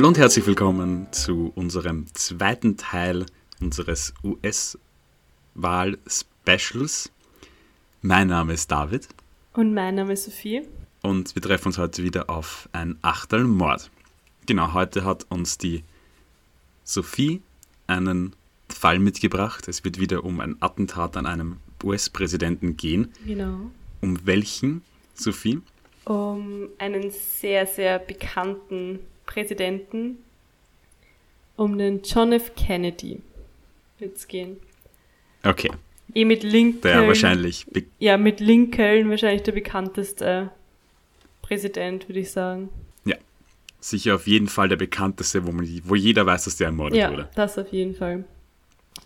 Hallo und herzlich willkommen zu unserem zweiten Teil unseres US-Wahl-Specials. Mein Name ist David. Und mein Name ist Sophie. Und wir treffen uns heute wieder auf ein Achtelmord. Genau, heute hat uns die Sophie einen Fall mitgebracht. Es wird wieder um ein Attentat an einem US-Präsidenten gehen. Genau. Um welchen, Sophie? Um einen sehr, sehr bekannten Präsidenten, um den John F. Kennedy wird es gehen. Okay. Eh mit Lincoln. Der wahrscheinlich. Ja, mit Lincoln wahrscheinlich der bekannteste Präsident, würde ich sagen. Ja. Sicher auf jeden Fall der bekannteste, wo, man, wo jeder weiß, dass der ermordet ja, wurde. Ja, das auf jeden Fall.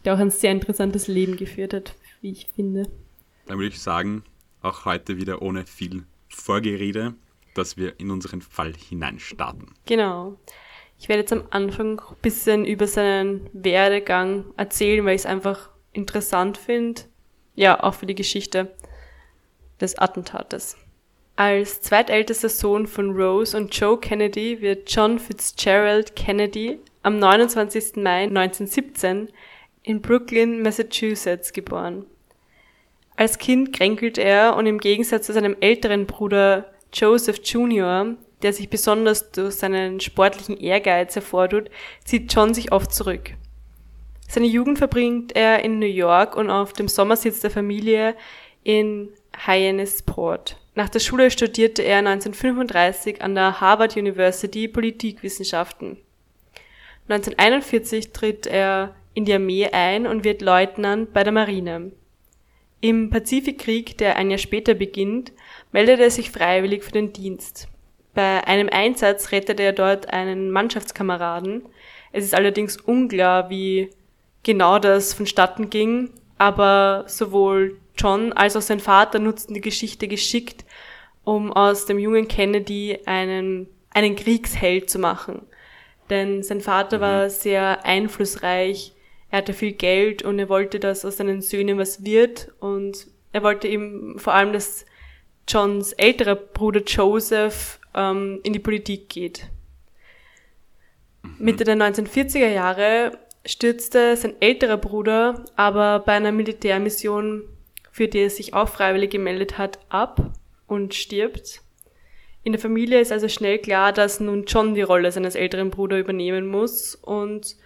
Der auch ein sehr interessantes Leben geführt hat, wie ich finde. Dann würde ich sagen, auch heute wieder ohne viel Vorgerede, dass wir in unseren Fall hineinstarten. Genau. Ich werde jetzt am Anfang ein bisschen über seinen Werdegang erzählen, weil ich es einfach interessant finde. Ja, auch für die Geschichte des Attentates. Als zweitältester Sohn von Rose und Joe Kennedy wird John Fitzgerald Kennedy am 29. Mai 1917 in Brooklyn, Massachusetts geboren. Als Kind kränkelt er und im Gegensatz zu seinem älteren Bruder Joseph Jr., der sich besonders durch seinen sportlichen Ehrgeiz hervortut, zieht John sich oft zurück. Seine Jugend verbringt er in New York und auf dem Sommersitz der Familie in Hyannisport. Nach der Schule studierte er 1935 an der Harvard University Politikwissenschaften. 1941 tritt er in die Armee ein und wird Leutnant bei der Marine. Im Pazifikkrieg, der ein Jahr später beginnt, meldet er sich freiwillig für den Dienst. Bei einem Einsatz rettet er dort einen Mannschaftskameraden. Es ist allerdings unklar, wie genau das vonstatten ging, aber sowohl John als auch sein Vater nutzten die Geschichte geschickt, um aus dem jungen Kennedy einen, einen Kriegsheld zu machen. Denn sein Vater mhm. war sehr einflussreich, er hatte viel Geld und er wollte, dass aus seinen Söhnen was wird und er wollte eben vor allem, dass Johns älterer Bruder Joseph ähm, in die Politik geht. Mhm. Mitte der 1940er Jahre stürzte sein älterer Bruder aber bei einer Militärmission, für die er sich auch freiwillig gemeldet hat, ab und stirbt. In der Familie ist also schnell klar, dass nun John die Rolle seines älteren Bruders übernehmen muss und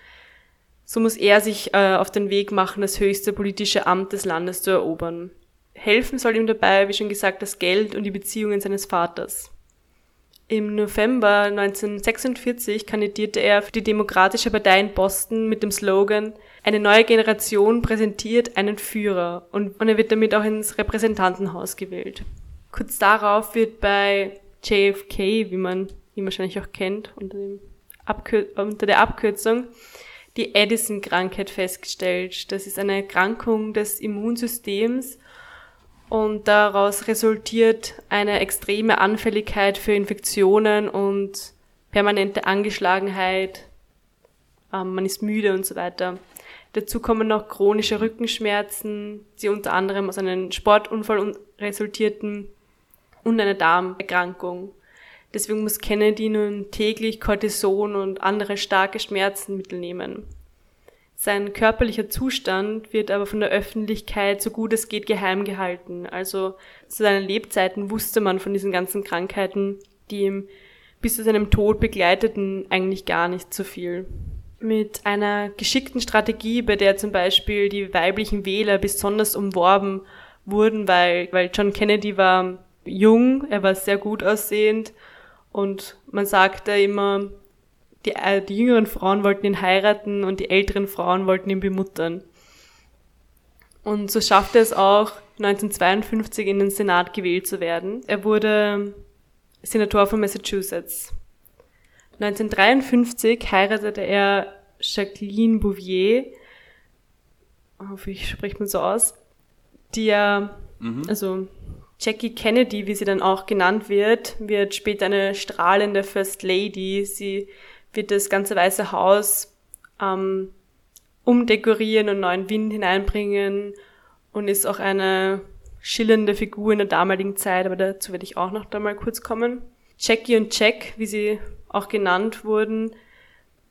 so muss er sich äh, auf den Weg machen, das höchste politische Amt des Landes zu erobern. Helfen soll ihm dabei, wie schon gesagt, das Geld und die Beziehungen seines Vaters. Im November 1946 kandidierte er für die Demokratische Partei in Boston mit dem Slogan Eine neue Generation präsentiert einen Führer und, und er wird damit auch ins Repräsentantenhaus gewählt. Kurz darauf wird bei JFK, wie man ihn wahrscheinlich auch kennt, unter, unter der Abkürzung, die Addison-Krankheit festgestellt. Das ist eine Erkrankung des Immunsystems und daraus resultiert eine extreme Anfälligkeit für Infektionen und permanente Angeschlagenheit. Ähm, man ist müde und so weiter. Dazu kommen noch chronische Rückenschmerzen, die unter anderem aus einem Sportunfall resultierten und einer Darmerkrankung. Deswegen muss Kennedy nun täglich Cortison und andere starke Schmerzmittel nehmen. Sein körperlicher Zustand wird aber von der Öffentlichkeit so gut es geht geheim gehalten. Also zu seinen Lebzeiten wusste man von diesen ganzen Krankheiten, die ihm bis zu seinem Tod begleiteten, eigentlich gar nicht so viel. Mit einer geschickten Strategie, bei der zum Beispiel die weiblichen Wähler besonders umworben wurden, weil, weil John Kennedy war jung, er war sehr gut aussehend und man sagte immer, die, äh, die jüngeren Frauen wollten ihn heiraten und die älteren Frauen wollten ihn bemuttern. Und so schaffte es auch, 1952 in den Senat gewählt zu werden. Er wurde Senator von Massachusetts. 1953 heiratete er Jacqueline Bouvier, hoffe ich spricht man so aus, die ja, mhm. also Jackie Kennedy, wie sie dann auch genannt wird, wird später eine strahlende First Lady. Sie wird das ganze Weiße Haus ähm, umdekorieren und neuen Wind hineinbringen und ist auch eine schillernde Figur in der damaligen Zeit, aber dazu werde ich auch noch da mal kurz kommen. Jackie und Jack, wie sie auch genannt wurden,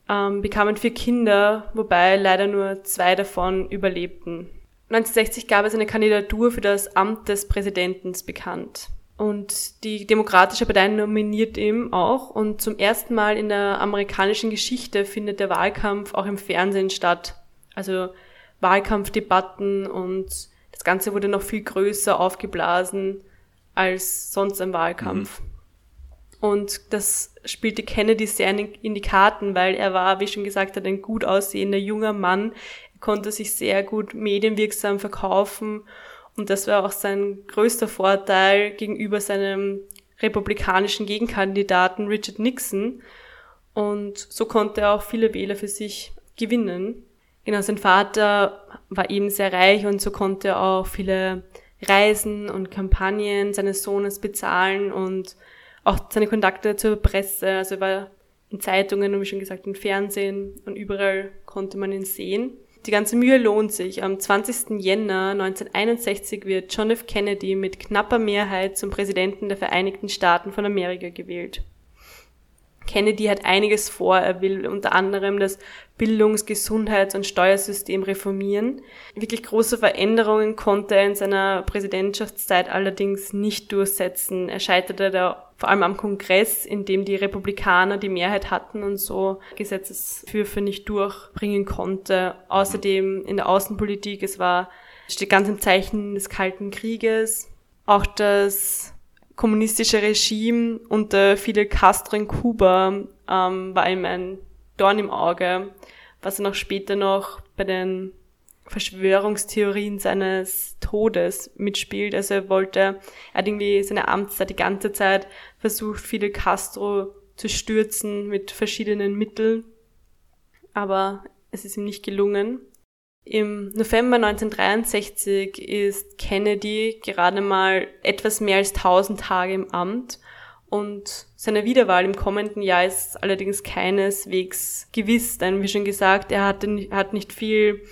ähm, bekamen vier Kinder, wobei leider nur zwei davon überlebten. 1960 gab es eine Kandidatur für das Amt des Präsidenten bekannt. Und die Demokratische Partei nominiert ihm auch. Und zum ersten Mal in der amerikanischen Geschichte findet der Wahlkampf auch im Fernsehen statt. Also Wahlkampfdebatten und das Ganze wurde noch viel größer aufgeblasen als sonst ein Wahlkampf. Mhm. Und das spielte Kennedy sehr in die Karten, weil er war, wie schon gesagt hat, ein gut aussehender junger Mann. Er konnte sich sehr gut medienwirksam verkaufen und das war auch sein größter Vorteil gegenüber seinem republikanischen Gegenkandidaten Richard Nixon. Und so konnte er auch viele Wähler für sich gewinnen. Genau, sein Vater war eben sehr reich und so konnte er auch viele Reisen und Kampagnen seines Sohnes bezahlen und auch seine Kontakte zur Presse. Also er war in Zeitungen und wie schon gesagt im Fernsehen und überall konnte man ihn sehen. Die ganze Mühe lohnt sich. Am 20. Jänner 1961 wird John F. Kennedy mit knapper Mehrheit zum Präsidenten der Vereinigten Staaten von Amerika gewählt. Kennedy hat einiges vor. Er will unter anderem das Bildungs-, Gesundheits- und Steuersystem reformieren. Wirklich große Veränderungen konnte er in seiner Präsidentschaftszeit allerdings nicht durchsetzen. Er scheiterte da vor allem am Kongress, in dem die Republikaner die Mehrheit hatten und so Gesetzesfürfe nicht durchbringen konnte. Außerdem in der Außenpolitik, es war, steht ganz im Zeichen des Kalten Krieges. Auch das kommunistische Regime unter Fidel Castro in Kuba ähm, war ihm ein Dorn im Auge, was er noch später noch bei den Verschwörungstheorien seines Todes mitspielt. Also er wollte, er hat irgendwie seine Amtszeit die ganze Zeit versucht, Fidel Castro zu stürzen mit verschiedenen Mitteln, aber es ist ihm nicht gelungen. Im November 1963 ist Kennedy gerade mal etwas mehr als 1000 Tage im Amt und seine Wiederwahl im kommenden Jahr ist allerdings keineswegs gewiss, denn wie schon gesagt, er hatte, hat nicht viel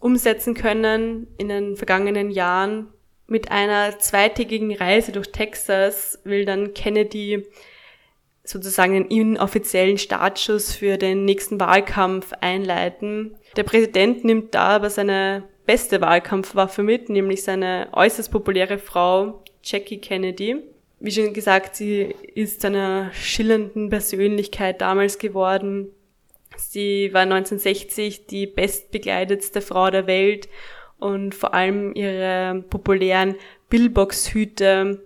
umsetzen können in den vergangenen Jahren. Mit einer zweitägigen Reise durch Texas will dann Kennedy sozusagen einen inoffiziellen Startschuss für den nächsten Wahlkampf einleiten. Der Präsident nimmt da aber seine beste Wahlkampfwaffe mit, nämlich seine äußerst populäre Frau Jackie Kennedy. Wie schon gesagt, sie ist zu einer schillernden Persönlichkeit damals geworden. Sie war 1960 die bestbekleidetste Frau der Welt und vor allem ihre populären Billbox-Hüte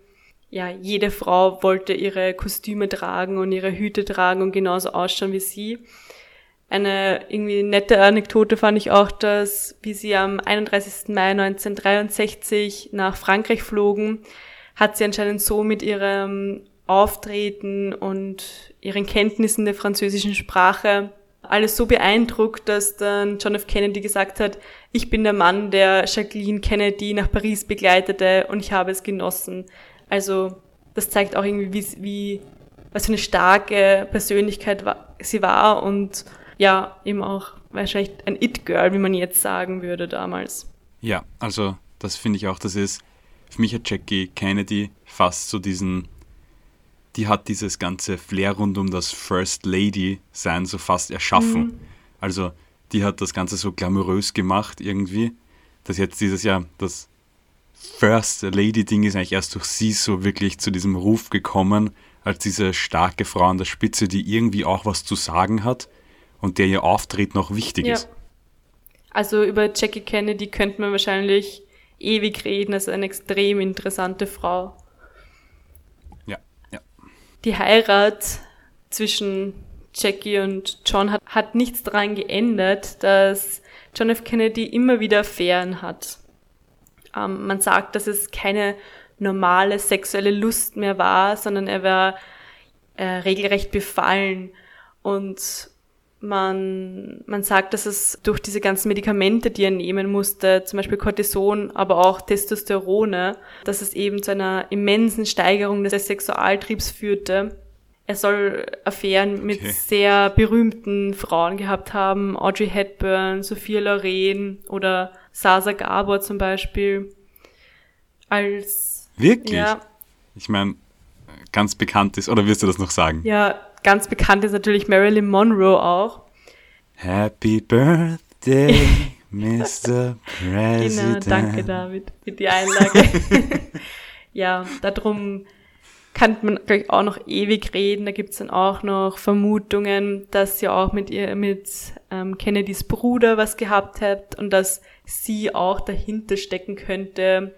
ja, jede Frau wollte ihre Kostüme tragen und ihre Hüte tragen und genauso ausschauen wie sie. Eine irgendwie nette Anekdote fand ich auch, dass wie sie am 31. Mai 1963 nach Frankreich flogen, hat sie anscheinend so mit ihrem Auftreten und ihren Kenntnissen der französischen Sprache alles so beeindruckt, dass dann John F. Kennedy gesagt hat, ich bin der Mann, der Jacqueline Kennedy nach Paris begleitete und ich habe es genossen. Also das zeigt auch irgendwie, wie, wie was für eine starke Persönlichkeit sie war und ja, eben auch wahrscheinlich ein It-Girl, wie man jetzt sagen würde damals. Ja, also das finde ich auch, das ist, für mich hat Jackie Kennedy fast so diesen, die hat dieses ganze Flair rund um das First Lady sein so fast erschaffen. Mhm. Also die hat das Ganze so glamourös gemacht irgendwie, dass jetzt dieses Jahr das First Lady-Ding ist eigentlich erst durch sie so wirklich zu diesem Ruf gekommen, als diese starke Frau an der Spitze, die irgendwie auch was zu sagen hat und der ihr Auftritt noch wichtig ja. ist. Also über Jackie Kennedy könnte man wahrscheinlich ewig reden, also eine extrem interessante Frau. Die Heirat zwischen Jackie und John hat, hat nichts daran geändert, dass John F. Kennedy immer wieder Affären hat. Ähm, man sagt, dass es keine normale sexuelle Lust mehr war, sondern er war äh, regelrecht befallen. Und man, man sagt, dass es durch diese ganzen Medikamente, die er nehmen musste, zum Beispiel Cortison, aber auch Testosterone, dass es eben zu einer immensen Steigerung des Sexualtriebs führte. Er soll Affären mit okay. sehr berühmten Frauen gehabt haben, Audrey Hepburn, Sophia Loren oder Sasa Gabor zum Beispiel. Als. Wirklich? Ja. Ich meine, ganz bekannt ist, oder wirst du das noch sagen? Ja, ganz bekannt ist natürlich Marilyn Monroe auch. Happy Birthday, Mr. President. Genau, danke David für die Einlage. ja, darum kann man gleich auch noch ewig reden. Da gibt's dann auch noch Vermutungen, dass sie auch mit ihr, mit ähm, Kennedys Bruder was gehabt hat und dass sie auch dahinter stecken könnte,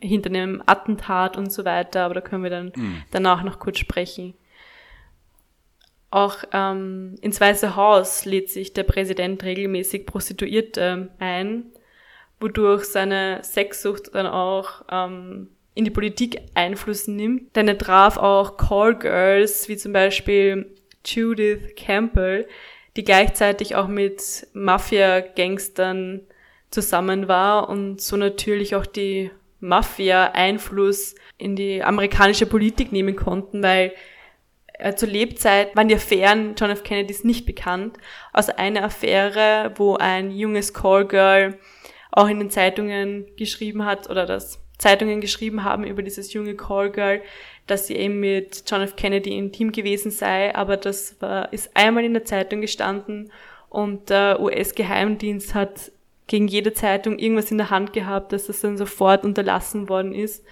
hinter einem Attentat und so weiter. Aber da können wir dann mhm. danach noch kurz sprechen. Auch ähm, ins Weiße Haus lädt sich der Präsident regelmäßig Prostituierte ein, wodurch seine Sexsucht dann auch ähm, in die Politik Einfluss nimmt. Denn er traf auch Callgirls, wie zum Beispiel Judith Campbell, die gleichzeitig auch mit Mafia-Gangstern zusammen war und so natürlich auch die Mafia Einfluss in die amerikanische Politik nehmen konnten, weil äh, zur Lebzeit waren die Affären John F. Kennedys nicht bekannt. Also eine Affäre, wo ein junges Callgirl auch in den Zeitungen geschrieben hat oder das Zeitungen geschrieben haben über dieses junge Callgirl, dass sie eben mit John F. Kennedy intim gewesen sei, aber das war, ist einmal in der Zeitung gestanden und der US-Geheimdienst hat gegen jede Zeitung irgendwas in der Hand gehabt, dass das dann sofort unterlassen worden ist.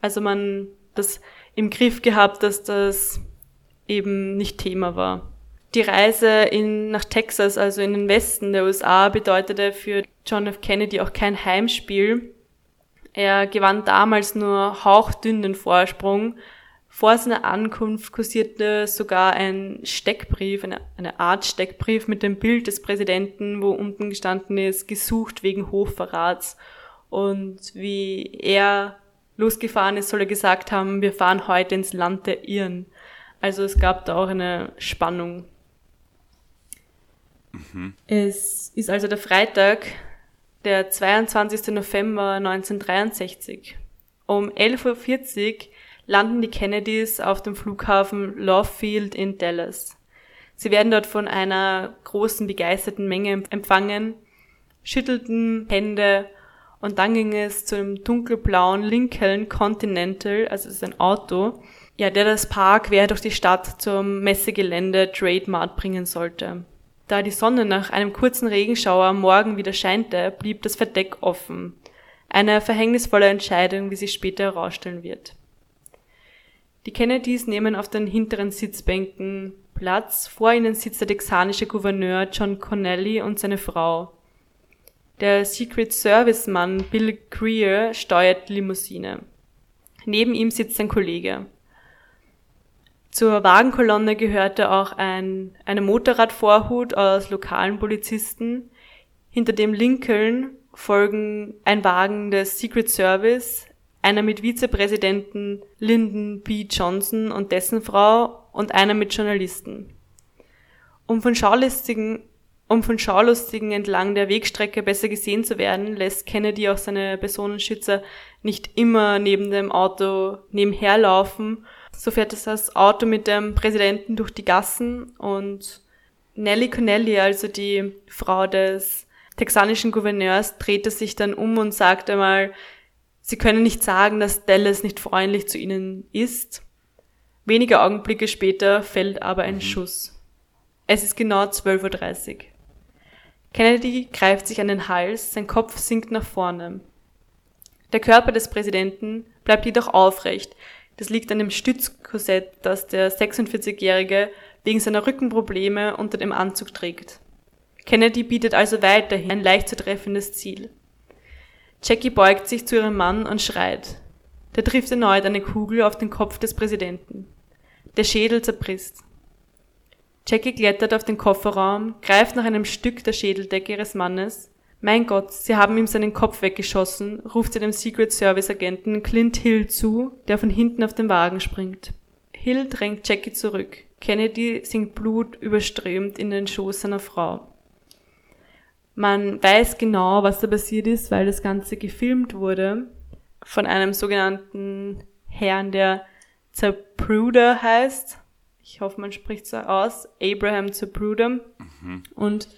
Also man das im Griff gehabt, dass das eben nicht Thema war. Die Reise in, nach Texas, also in den Westen der USA, bedeutete für John F. Kennedy auch kein Heimspiel, er gewann damals nur hauchdünnen Vorsprung. Vor seiner Ankunft kursierte sogar ein Steckbrief, eine, eine Art Steckbrief mit dem Bild des Präsidenten, wo unten gestanden ist, gesucht wegen Hochverrats. Und wie er losgefahren ist, soll er gesagt haben, wir fahren heute ins Land der Irren. Also es gab da auch eine Spannung. Mhm. Es ist also der Freitag, der 22. November 1963. Um 11.40 Uhr landen die Kennedys auf dem Flughafen Love Field in Dallas. Sie werden dort von einer großen begeisterten Menge empfangen, schüttelten Hände und dann ging es zu einem dunkelblauen Lincoln Continental, also es ist ein Auto, ja, der das Paar quer durch die Stadt zum Messegelände Trade Mart bringen sollte. Da die Sonne nach einem kurzen Regenschauer am Morgen wieder scheinte, blieb das Verdeck offen. Eine verhängnisvolle Entscheidung, wie sich später herausstellen wird. Die Kennedys nehmen auf den hinteren Sitzbänken Platz. Vor ihnen sitzt der texanische Gouverneur John Connelly und seine Frau. Der Secret Service Mann Bill Greer steuert die Limousine. Neben ihm sitzt ein Kollege. Zur Wagenkolonne gehörte auch ein, eine Motorradvorhut aus lokalen Polizisten. Hinter dem Lincoln folgen ein Wagen des Secret Service, einer mit Vizepräsidenten Lyndon B. Johnson und dessen Frau und einer mit Journalisten. Um von Schaulustigen, um von Schaulustigen entlang der Wegstrecke besser gesehen zu werden, lässt Kennedy auch seine Personenschützer nicht immer neben dem Auto nebenher laufen so fährt es das Auto mit dem Präsidenten durch die Gassen und Nellie Connelly, also die Frau des texanischen Gouverneurs, drehte sich dann um und sagte mal, sie können nicht sagen, dass Dallas nicht freundlich zu ihnen ist. Wenige Augenblicke später fällt aber ein mhm. Schuss. Es ist genau 12.30 Uhr. Kennedy greift sich an den Hals, sein Kopf sinkt nach vorne. Der Körper des Präsidenten bleibt jedoch aufrecht, das liegt an dem Stützkorsett, das der 46-Jährige wegen seiner Rückenprobleme unter dem Anzug trägt. Kennedy bietet also weiterhin ein leicht zu treffendes Ziel. Jackie beugt sich zu ihrem Mann und schreit. Der trifft erneut eine Kugel auf den Kopf des Präsidenten. Der Schädel zerbricht. Jackie klettert auf den Kofferraum, greift nach einem Stück der Schädeldecke ihres Mannes mein Gott, sie haben ihm seinen Kopf weggeschossen, ruft sie dem Secret Service Agenten Clint Hill zu, der von hinten auf den Wagen springt. Hill drängt Jackie zurück. Kennedy sinkt Blut überströmt in den Schoß seiner Frau. Man weiß genau, was da passiert ist, weil das Ganze gefilmt wurde von einem sogenannten Herrn, der Zapruder heißt. Ich hoffe, man spricht so aus. Abraham Zapruder. Mhm. Und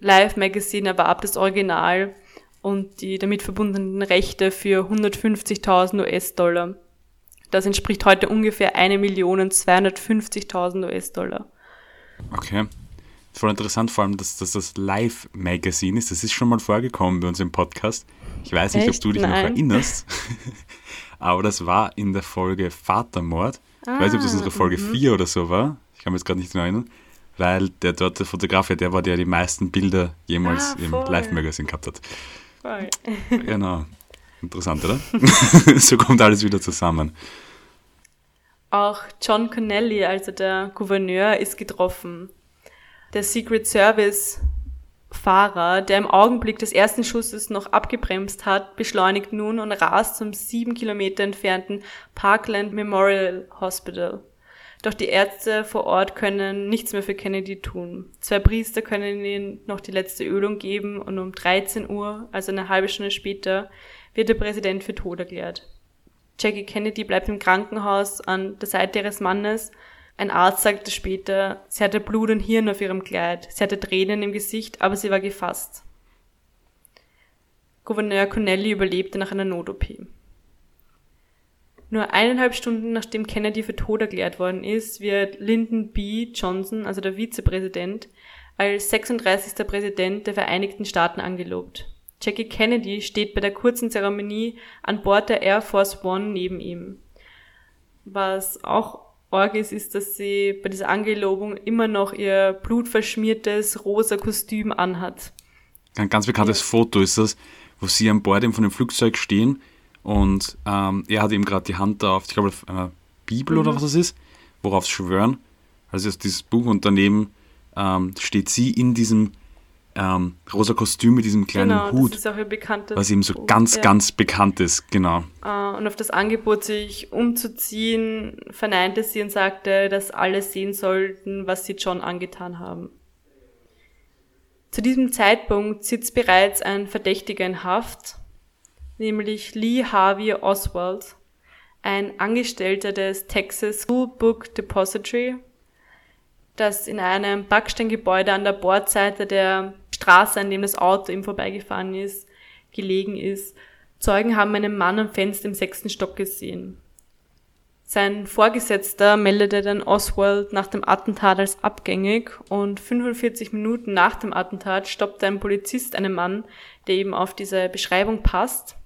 Live Magazine erwarb das Original und die damit verbundenen Rechte für 150.000 US-Dollar. Das entspricht heute ungefähr 1.250.000 US-Dollar. Okay. voll interessant, vor allem, dass, dass das Live-Magazin ist. Das ist schon mal vorgekommen bei uns im Podcast. Ich weiß nicht, Echt? ob du dich Nein. noch erinnerst, aber das war in der Folge Vatermord. ich weiß nicht, ob das unsere Folge 4 oder so war. Ich kann mich jetzt gerade nicht mehr erinnern. Weil der dort der Fotograf, der war, der die meisten Bilder jemals Ah, im. Live-Magazin gehabt hat. Voll. Genau. Interessant, oder? so kommt alles wieder zusammen. Auch John Connelly, also der Gouverneur, ist getroffen. Der Secret Service Fahrer, der im Augenblick des ersten Schusses noch abgebremst hat, beschleunigt nun und rast zum sieben Kilometer entfernten Parkland Memorial Hospital. Doch die Ärzte vor Ort können nichts mehr für Kennedy tun. Zwei Priester können ihm noch die letzte Ölung geben und um 13 Uhr, also eine halbe Stunde später, wird der Präsident für tot erklärt. Jackie Kennedy bleibt im Krankenhaus an der Seite ihres Mannes. Ein Arzt sagte später, sie hatte Blut und Hirn auf ihrem Kleid, sie hatte Tränen im Gesicht, aber sie war gefasst. Gouverneur Connelly überlebte nach einer Not-OP. Nur eineinhalb Stunden nachdem Kennedy für tot erklärt worden ist, wird Lyndon B. Johnson, also der Vizepräsident, als 36. Präsident der Vereinigten Staaten angelobt. Jackie Kennedy steht bei der kurzen Zeremonie an Bord der Air Force One neben ihm. Was auch arg ist, ist, dass sie bei dieser Angelobung immer noch ihr blutverschmiertes rosa Kostüm anhat. Ein ganz bekanntes Foto ist das, wo sie an Bord von dem Flugzeug stehen und ähm, er hat eben gerade die Hand da auf, ich glaube, auf einer Bibel oder was es ist, worauf sie schwören. Also ist dieses Buch und daneben ähm, steht sie in diesem ähm, rosa Kostüm mit diesem kleinen genau, Hut, das ist auch ihr bekanntes was eben so Buch, ganz, ja. ganz bekannt ist. Genau. Äh, Und auf das Angebot, sich umzuziehen, verneinte sie und sagte, dass alle sehen sollten, was sie John angetan haben. Zu diesem Zeitpunkt sitzt bereits ein Verdächtiger in Haft, nämlich Lee Harvey Oswald, ein Angestellter des Texas School Book Depository, das in einem Backsteingebäude an der Bordseite der Straße, an dem das Auto ihm vorbeigefahren ist, gelegen ist. Zeugen haben einen Mann am Fenster im sechsten Stock gesehen. Sein Vorgesetzter meldete dann Oswald nach dem Attentat als abgängig und 45 Minuten nach dem Attentat stoppte ein Polizist einen Mann, der eben auf diese Beschreibung passt.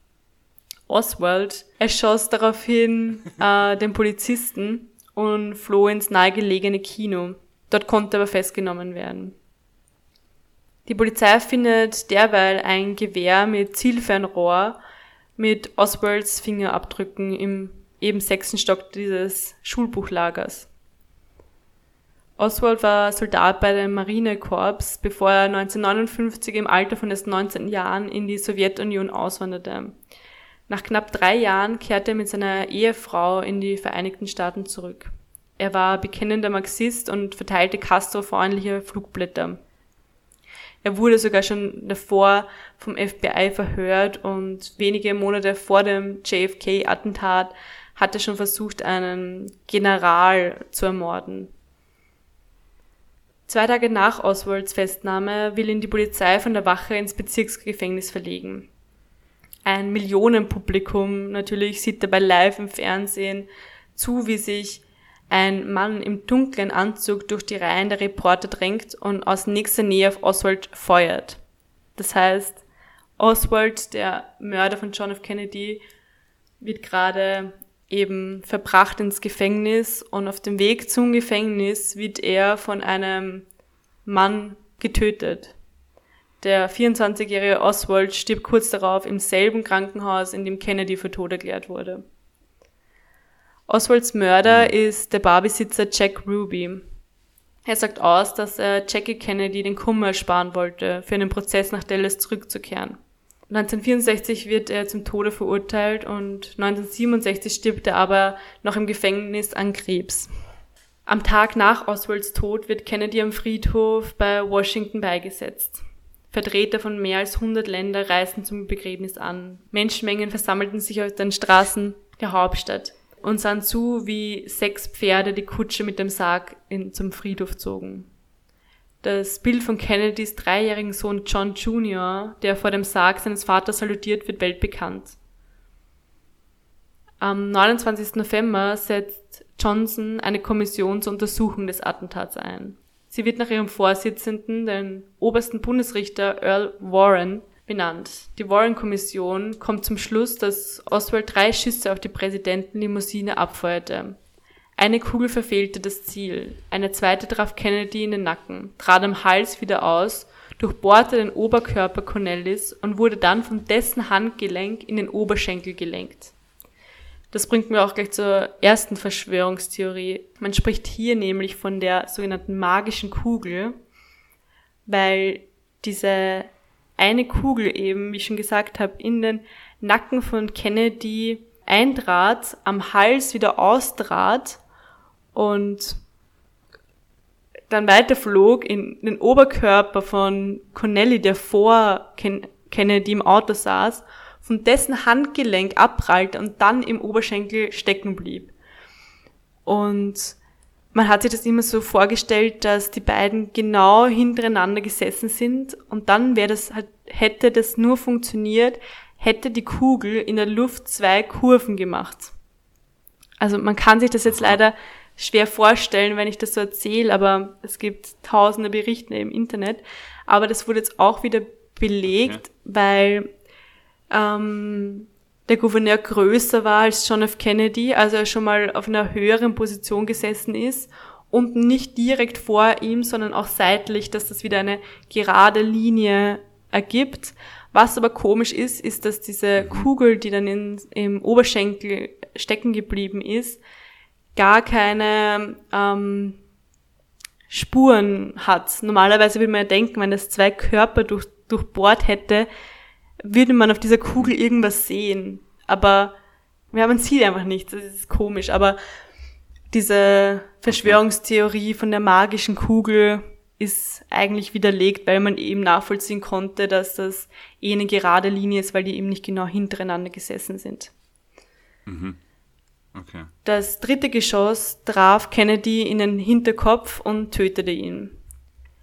Oswald erschoss daraufhin äh, den Polizisten und floh ins nahegelegene Kino. Dort konnte er aber festgenommen werden. Die Polizei findet derweil ein Gewehr mit Zielfernrohr mit Oswalds Fingerabdrücken im eben sechsten Stock dieses Schulbuchlagers. Oswald war Soldat bei dem Marinekorps, bevor er 1959 im Alter von erst 19 Jahren in die Sowjetunion auswanderte. Nach knapp drei Jahren kehrte er mit seiner Ehefrau in die Vereinigten Staaten zurück. Er war bekennender Marxist und verteilte Castro freundliche Flugblätter. Er wurde sogar schon davor vom FBI verhört und wenige Monate vor dem JFK-Attentat hatte schon versucht, einen General zu ermorden. Zwei Tage nach Oswalds Festnahme will ihn die Polizei von der Wache ins Bezirksgefängnis verlegen. Ein Millionenpublikum natürlich sieht dabei live im Fernsehen zu, wie sich ein Mann im dunklen Anzug durch die Reihen der Reporter drängt und aus nächster Nähe auf Oswald feuert. Das heißt, Oswald, der Mörder von John F. Kennedy, wird gerade eben verbracht ins Gefängnis und auf dem Weg zum Gefängnis wird er von einem Mann getötet. Der 24-jährige Oswald stirbt kurz darauf im selben Krankenhaus, in dem Kennedy für tot erklärt wurde. Oswalds Mörder ist der Barbesitzer Jack Ruby. Er sagt aus, dass er Jackie Kennedy den Kummer ersparen wollte, für einen Prozess nach Dallas zurückzukehren. 1964 wird er zum Tode verurteilt und 1967 stirbt er aber noch im Gefängnis an Krebs. Am Tag nach Oswalds Tod wird Kennedy am Friedhof bei Washington beigesetzt. Vertreter von mehr als 100 Ländern reisten zum Begräbnis an. Menschenmengen versammelten sich auf den Straßen der Hauptstadt und sahen zu, wie sechs Pferde die Kutsche mit dem Sarg in, zum Friedhof zogen. Das Bild von Kennedys dreijährigen Sohn John Jr., der vor dem Sarg seines Vaters salutiert, wird weltbekannt. Am 29. November setzt Johnson eine Kommission zur Untersuchung des Attentats ein. Sie wird nach ihrem Vorsitzenden, den obersten Bundesrichter Earl Warren, benannt. Die Warren-Kommission kommt zum Schluss, dass Oswald drei Schüsse auf die Präsidentenlimousine abfeuerte. Eine Kugel verfehlte das Ziel, eine zweite traf Kennedy in den Nacken, trat am Hals wieder aus, durchbohrte den Oberkörper Cornellis und wurde dann von dessen Handgelenk in den Oberschenkel gelenkt. Das bringt mir auch gleich zur ersten Verschwörungstheorie. Man spricht hier nämlich von der sogenannten magischen Kugel, weil diese eine Kugel eben, wie ich schon gesagt habe, in den Nacken von Kennedy eintrat, am Hals wieder austrat und dann weiterflog in den Oberkörper von Connelly, der vor Ken Kennedy im Auto saß von dessen Handgelenk abprallte und dann im Oberschenkel stecken blieb. Und man hat sich das immer so vorgestellt, dass die beiden genau hintereinander gesessen sind und dann wäre das halt, hätte das nur funktioniert, hätte die Kugel in der Luft zwei Kurven gemacht. Also man kann sich das jetzt leider schwer vorstellen, wenn ich das so erzähle, aber es gibt tausende Berichte im Internet. Aber das wurde jetzt auch wieder belegt, okay. weil ähm, der Gouverneur größer war als John F. Kennedy, also er schon mal auf einer höheren Position gesessen ist und nicht direkt vor ihm, sondern auch seitlich, dass das wieder eine gerade Linie ergibt. Was aber komisch ist, ist, dass diese Kugel, die dann in, im Oberschenkel stecken geblieben ist, gar keine ähm, Spuren hat. Normalerweise würde man ja denken, wenn das zwei Körper durch, durchbohrt hätte, würde man auf dieser Kugel irgendwas sehen. Aber ja, man sieht einfach nichts. Das ist komisch. Aber diese Verschwörungstheorie von der magischen Kugel ist eigentlich widerlegt, weil man eben nachvollziehen konnte, dass das eh eine gerade Linie ist, weil die eben nicht genau hintereinander gesessen sind. Mhm. Okay. Das dritte Geschoss traf Kennedy in den Hinterkopf und tötete ihn.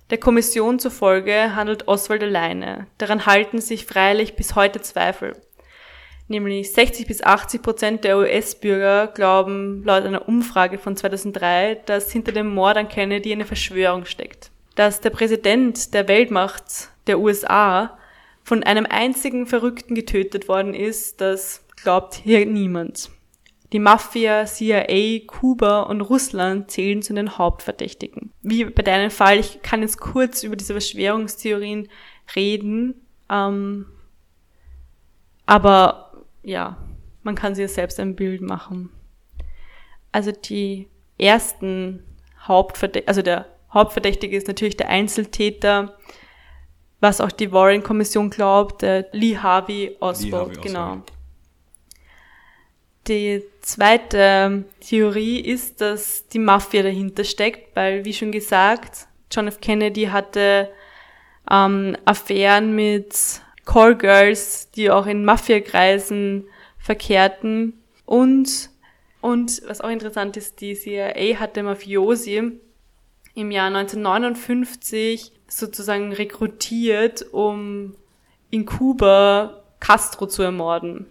Der Kommission zufolge handelt Oswald alleine. Daran halten sich freilich bis heute Zweifel. Nämlich 60 bis 80 Prozent der US-Bürger glauben laut einer Umfrage von 2003, dass hinter dem Mord an Kennedy eine Verschwörung steckt. Dass der Präsident der Weltmacht der USA von einem einzigen Verrückten getötet worden ist, das glaubt hier niemand. Die Mafia, CIA, Kuba und Russland zählen zu den Hauptverdächtigen. Wie bei deinem Fall, ich kann jetzt kurz über diese Verschwörungstheorien reden, ähm, aber ja, man kann sich selbst ein Bild machen. Also die ersten Hauptverdächtigen, also der Hauptverdächtige ist natürlich der Einzeltäter, was auch die Warren-Kommission glaubt, der Lee Harvey Oswald, Lee Harvey genau. Die zweite Theorie ist, dass die Mafia dahinter steckt, weil, wie schon gesagt, John F. Kennedy hatte ähm, Affären mit Callgirls, die auch in Mafiakreisen verkehrten. Und, und was auch interessant ist, die CIA hatte Mafiosi im Jahr 1959 sozusagen rekrutiert, um in Kuba Castro zu ermorden.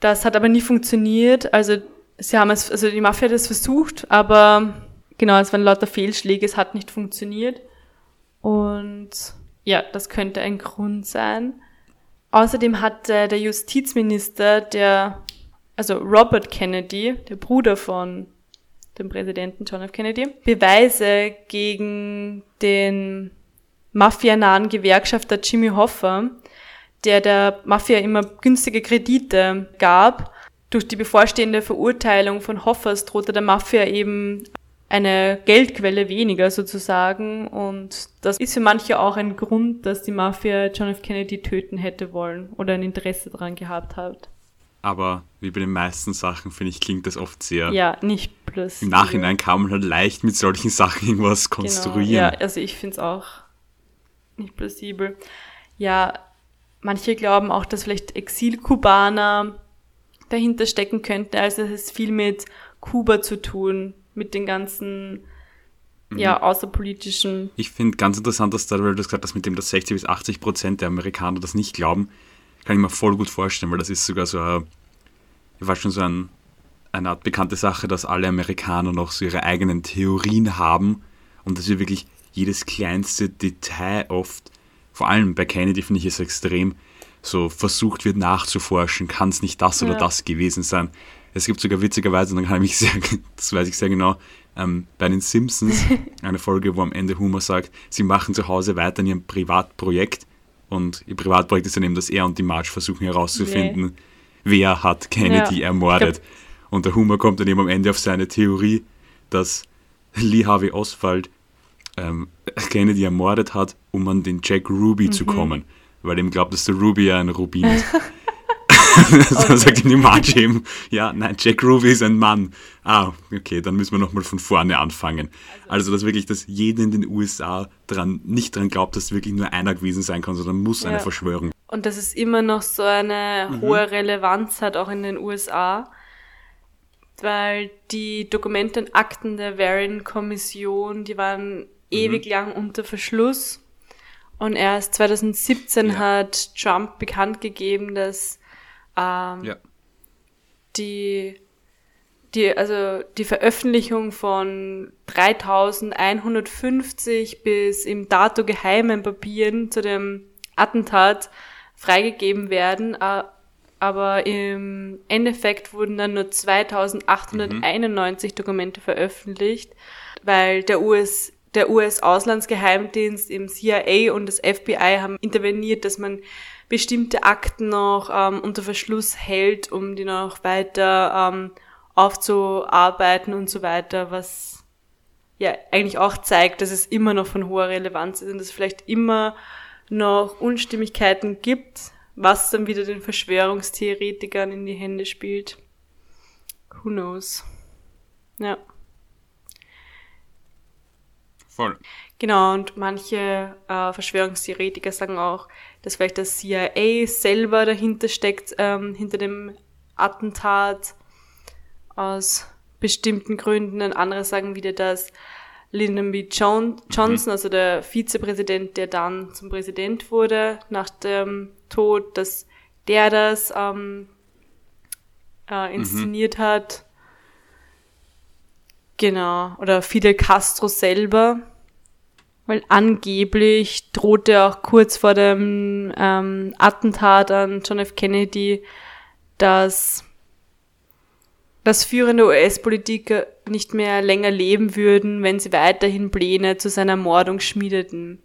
Das hat aber nie funktioniert. Also sie haben es, also die Mafia hat es versucht, aber genau, es waren lauter Fehlschläge, es hat nicht funktioniert. Und ja, das könnte ein Grund sein. Außerdem hat äh, der Justizminister, der, also Robert Kennedy, der Bruder von dem Präsidenten John F. Kennedy, Beweise gegen den mafianahen Gewerkschafter Jimmy Hoffa der der Mafia immer günstige Kredite gab. Durch die bevorstehende Verurteilung von Hoffers drohte der Mafia eben eine Geldquelle weniger sozusagen und das ist für manche auch ein Grund, dass die Mafia John F. Kennedy töten hätte wollen oder ein Interesse daran gehabt hat. Aber wie bei den meisten Sachen, finde ich, klingt das oft sehr. Ja, nicht plus. Im Nachhinein kann man halt leicht mit solchen Sachen irgendwas konstruieren. Genau, ja, also ich finde es auch nicht plausibel. Ja, Manche glauben auch, dass vielleicht Exilkubaner dahinter stecken könnten. Also es ist viel mit Kuba zu tun, mit den ganzen mhm. ja, außerpolitischen. Ich finde ganz interessant, dass da, weil du gesagt hast, mit dem, dass 60 bis 80 Prozent der Amerikaner das nicht glauben, kann ich mir voll gut vorstellen, weil das ist sogar so ein, ich weiß schon so ein, eine Art bekannte Sache, dass alle Amerikaner noch so ihre eigenen Theorien haben und dass wir wirklich jedes kleinste Detail oft, vor allem bei Kennedy finde ich es extrem, so versucht wird nachzuforschen, kann es nicht das oder Ja. das gewesen sein. Es gibt sogar witzigerweise, und dann kann ich mich sehr, das weiß ich sehr genau, ähm, bei den Simpsons eine Folge, wo am Ende Homer sagt, sie machen zu Hause weiter in ihrem Privatprojekt und ihr Privatprojekt ist dann eben, dass er und die Marge versuchen herauszufinden, wer hat Kennedy Ja, ermordet. Und der Homer kommt dann eben am Ende auf seine Theorie, dass Lee Harvey Oswald ähm, Kennedy ermordet hat, um an den Jack Ruby zu kommen. Weil er ihm glaubt, dass der Ruby ja ein Rubin ist. Dann sagt ihm die Marge eben, ja, nein, Jack Ruby ist ein Mann. Ah, okay, dann müssen wir nochmal von vorne anfangen. Also, dass wirklich, dass jeder in den USA dran, nicht dran glaubt, dass wirklich nur einer gewesen sein kann, sondern muss eine Ja. Verschwörung. Und dass es immer noch so eine Mhm. hohe Relevanz hat, auch in den USA, weil die Dokumente und Akten der Warren-Kommission, die waren Mhm. ewig lang unter Verschluss. Und erst 2017 Ja. hat Trump bekannt gegeben, dass ähm, Ja. die, die, also die Veröffentlichung von 3150 bis im Dato geheimen Papieren zu dem Attentat freigegeben werden, äh, aber im Endeffekt wurden dann nur 2891 Dokumente veröffentlicht, weil der US der US-Auslandsgeheimdienst im CIA und das FBI haben interveniert, dass man bestimmte Akten noch ähm, unter Verschluss hält, um die noch weiter ähm, aufzuarbeiten und so weiter, was ja eigentlich auch zeigt, dass es immer noch von hoher Relevanz ist und dass es vielleicht immer noch Unstimmigkeiten gibt, was dann wieder den Verschwörungstheoretikern in die Hände spielt. Who knows? Ja. Voll. Genau, und manche äh, Verschwörungstheoretiker sagen auch, dass vielleicht das CIA selber dahinter steckt, ähm, hinter dem Attentat aus bestimmten Gründen. Und andere sagen wieder, dass Lyndon B. John Johnson, also der Vizepräsident, der dann zum Präsident wurde nach dem Tod, dass der das ähm, äh, inszeniert hat. Genau. Oder Fidel Castro selber. Weil angeblich drohte auch kurz vor dem ähm, Attentat an John F. Kennedy, dass dass führende US-Politiker nicht mehr länger leben würden, wenn sie weiterhin Pläne zu seiner Ermordung schmiedeten.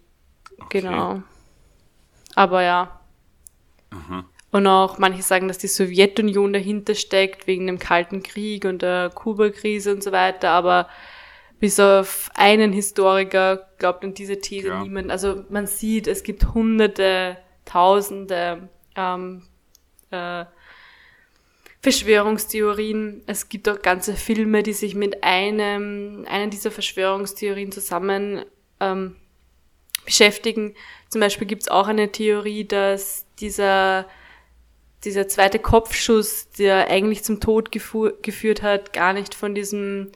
Genau. Aber ja. Und auch manche sagen, dass die Sowjetunion dahinter steckt, wegen dem Kalten Krieg und der Kuba-Krise und so weiter, aber bis auf einen Historiker glaubt an diese These Ja. niemand. Also man sieht, es gibt hunderte, tausende ähm, äh, Verschwörungstheorien. Es gibt auch ganze Filme, die sich mit einem, einer dieser Verschwörungstheorien zusammen ähm, beschäftigen. Zum Beispiel gibt es auch eine Theorie, dass dieser, dieser zweite Kopfschuss, der eigentlich zum Tod geführt hat, gar nicht von diesem,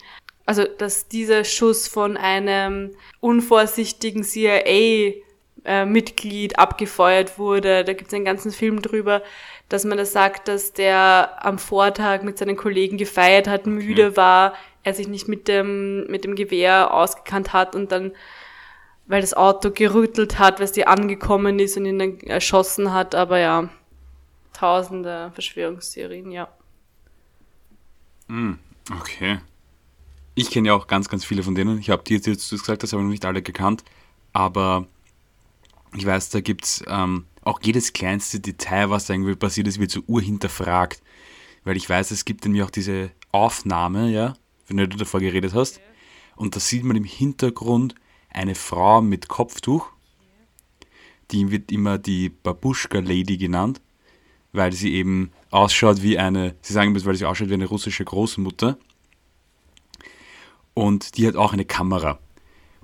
also dass dieser Schuss von einem unvorsichtigen CIA-Mitglied abgefeuert wurde. Da gibt es einen ganzen Film drüber, dass man da sagt, dass der am Vortag mit seinen Kollegen gefeiert hat, müde war, er sich nicht mit dem, mit dem Gewehr ausgekannt hat und dann weil das Auto gerüttelt hat, was die angekommen ist und ihn dann erschossen hat, aber ja, tausende Verschwörungstheorien, ja. Okay. Ich kenne ja auch ganz, ganz viele von denen. Ich habe die jetzt, jetzt gesagt, das habe ich noch nicht alle gekannt. Aber ich weiß, da gibt es ähm, auch jedes kleinste Detail, was da irgendwie passiert ist, wird so urhinterfragt. Weil ich weiß, es gibt nämlich auch diese Aufnahme, ja, wenn du davor geredet hast. Und da sieht man im Hintergrund eine Frau mit Kopftuch. Die wird immer die Babuschka Lady genannt, weil sie eben ausschaut wie eine, sie sagen immer, weil sie ausschaut wie eine russische Großmutter. Und die hat auch eine Kamera.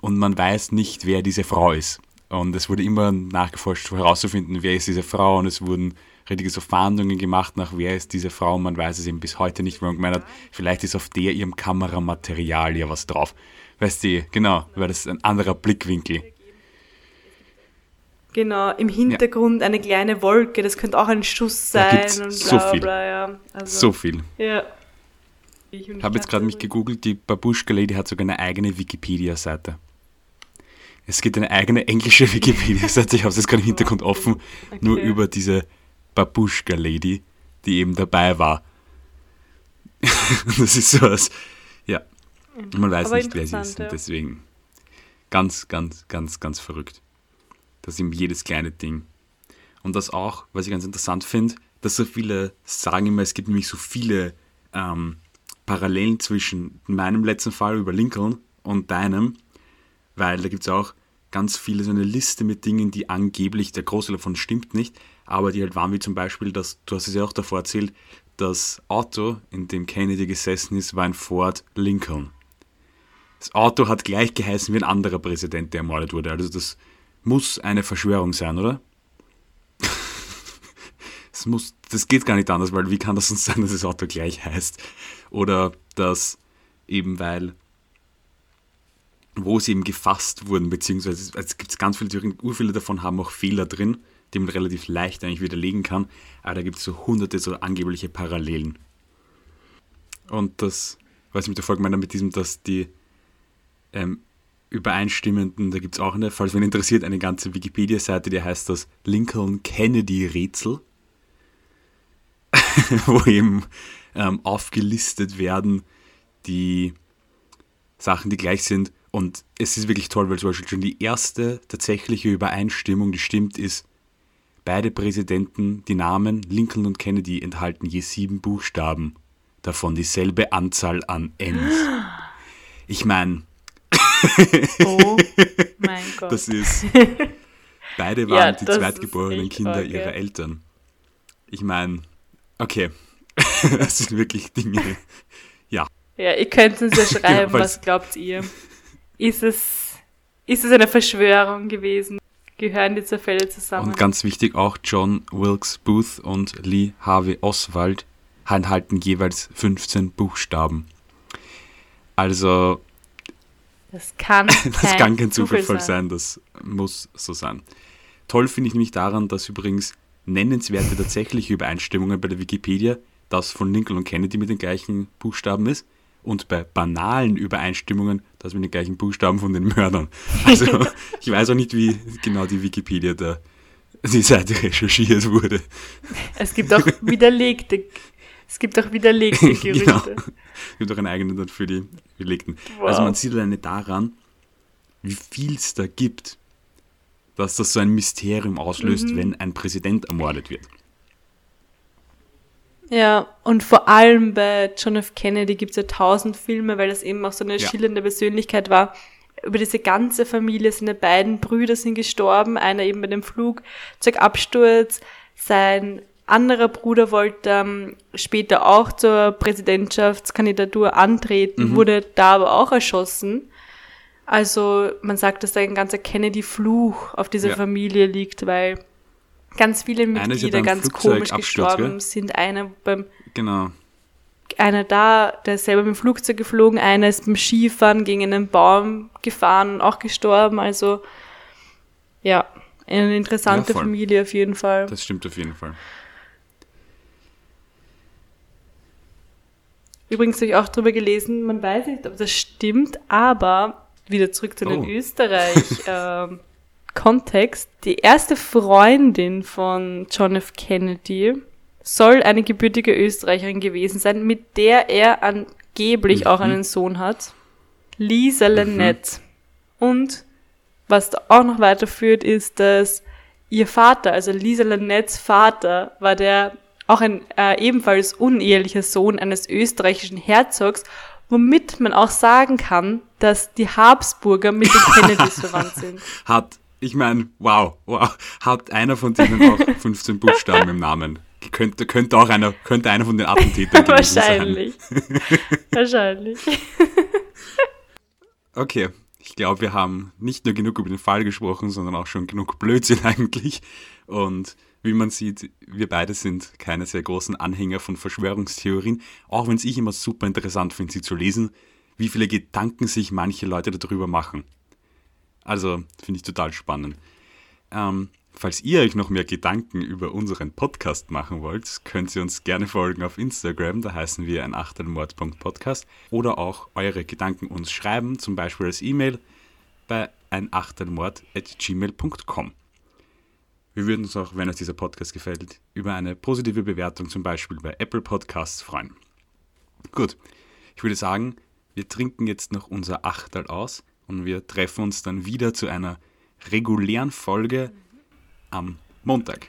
Und man weiß nicht, wer diese Frau ist. Und es wurde immer nachgeforscht, herauszufinden, wer ist diese Frau. Und es wurden richtige so Fahndungen gemacht nach, wer ist diese Frau. Man weiß es eben bis heute nicht, weil man gemeint hat, vielleicht ist auf der ihrem Kameramaterial ja was drauf. Weißt du, genau, weil das ein anderer Blickwinkel. Genau, im Hintergrund eine kleine Wolke, das könnte auch ein Schuss sein und so bla bla viel. bla, ja. Also, So viel. Ja. Ich habe jetzt gerade mich gegoogelt, die Babuschka Lady hat sogar eine eigene Wikipedia-Seite. Es gibt eine eigene englische Wikipedia-Seite, ich habe es jetzt gerade im Hintergrund offen, okay. nur über diese Babuschka-Lady, die eben dabei war. das ist sowas, ja, man weiß Aber nicht, wer sie ist. Und deswegen ganz, ganz, ganz, ganz verrückt. Das ist eben jedes kleine Ding. Und das auch, was ich ganz interessant finde, dass so viele sagen immer, es gibt nämlich so viele ähm, Parallelen zwischen meinem letzten Fall über Lincoln und deinem, weil da gibt es auch ganz viele so eine Liste mit Dingen, die angeblich, der Großteil davon stimmt nicht, aber die halt waren, wie zum Beispiel, dass, du hast es ja auch davor erzählt, das Auto, in dem Kennedy gesessen ist, war ein Ford Lincoln. Das Auto hat gleich geheißen wie ein anderer Präsident, der ermordet wurde. Also das muss eine Verschwörung sein, oder? das, muss, das geht gar nicht anders, weil wie kann das sonst sein, dass das Auto gleich heißt? Oder dass eben weil wo sie eben gefasst wurden, beziehungsweise es gibt ganz viele Theorien, urviele davon haben auch Fehler drin, die man relativ leicht eigentlich widerlegen kann, aber da gibt es so hunderte so angebliche Parallelen. Und das, was ich mit der Folge meine, mit diesem, dass die ähm, übereinstimmenden, da gibt es auch eine, falls wen interessiert, eine ganze Wikipedia-Seite, die heißt das Lincoln-Kennedy-Rätsel, wo eben ähm, aufgelistet werden die Sachen, die gleich sind. Und es ist wirklich toll, weil zum Beispiel schon die erste tatsächliche Übereinstimmung, die stimmt, ist, beide Präsidenten, die Namen Lincoln und Kennedy enthalten je sieben Buchstaben, davon dieselbe Anzahl an Ns. Ich meine, Oh mein Gott. Das ist. Beide waren ja, die zweitgeborenen Kinder okay. ihrer Eltern. Ich meine, okay. das sind wirklich Dinge. Ja. Ja, ihr könnt uns ja schreiben, ja, was glaubt ihr? Ist es, ist es eine Verschwörung gewesen? Gehören die Zerfälle zusammen? Und ganz wichtig auch, John Wilkes Booth und Lee Harvey Oswald enthalten jeweils 15 Buchstaben. Also das kann kein, das kann kein Zufall, Zufall sein. das muss so sein. Toll finde ich nämlich daran, dass übrigens nennenswerte tatsächliche Übereinstimmungen bei der Wikipedia das von Lincoln und Kennedy mit den gleichen Buchstaben ist und bei banalen Übereinstimmungen das mit den gleichen Buchstaben von den Mördern. Also ich weiß auch nicht, wie genau die Wikipedia da die Seite recherchiert wurde. Es gibt auch widerlegte es gibt auch widerlegte Gerüchte. genau. Es gibt auch einen eigenen dann für die Belegten. Wow. Also man sieht alleine daran, wie viel es da gibt, dass das so ein Mysterium auslöst, mhm. wenn ein Präsident ermordet wird. Ja, und vor allem bei John F. Kennedy gibt es ja tausend Filme, weil das eben auch so eine ja. schillernde Persönlichkeit war. Über diese ganze Familie, seine beiden Brüder sind gestorben, einer eben bei dem Flugzeugabsturz, sein anderer Bruder wollte ähm, später auch zur Präsidentschaftskandidatur antreten, mhm. wurde da aber auch erschossen. Also man sagt, dass da ein ganzer Kennedy-Fluch auf dieser ja. Familie liegt, weil ganz viele Mitglieder ganz komisch gestorben gell? sind. Einer beim genau. einer da, der ist selber mit dem Flugzeug geflogen, einer ist beim Skifahren gegen einen Baum gefahren und auch gestorben. Also ja, eine interessante ja, Familie auf jeden Fall. Das stimmt auf jeden Fall. Übrigens habe ich auch drüber gelesen, man weiß nicht, ob das stimmt, aber wieder zurück zu den oh. Österreich-Kontext. Ähm, die erste Freundin von John F. Kennedy soll eine gebürtige Österreicherin gewesen sein, mit der er angeblich mhm. auch einen Sohn hat. Lisa. Lynette. Mhm. Und was da auch noch weiterführt, ist, dass ihr Vater, also Lisa Lynettes Vater, war der auch ein äh, ebenfalls unehelicher Sohn eines österreichischen Herzogs, womit man auch sagen kann, dass die Habsburger mit den Kennedys verwandt sind. Hat, ich meine, wow, wow, hat einer von denen auch 15 Buchstaben im Namen? Könnte, könnte auch einer, könnte einer von den Attentätern gewesen Wahrscheinlich. sein. Wahrscheinlich. okay, ich glaube, wir haben nicht nur genug über den Fall gesprochen, sondern auch schon genug Blödsinn eigentlich. Und wie man sieht, wir beide sind keine sehr großen Anhänger von Verschwörungstheorien, auch wenn es ich immer super interessant finde, sie zu lesen, wie viele Gedanken sich manche Leute darüber machen. Also finde ich total spannend. Ähm, falls ihr euch noch mehr Gedanken über unseren Podcast machen wollt, könnt ihr uns gerne folgen auf Instagram, da heißen wir ein Achtelmord.podcast oder auch eure Gedanken uns schreiben, zum Beispiel als E-Mail bei ein Achtelmord@gmail.com. Wir würden uns auch, wenn euch dieser Podcast gefällt, über eine positive Bewertung zum Beispiel bei Apple Podcasts freuen. Gut, ich würde sagen, wir trinken jetzt noch unser Achtel aus und wir treffen uns dann wieder zu einer regulären Folge am Montag.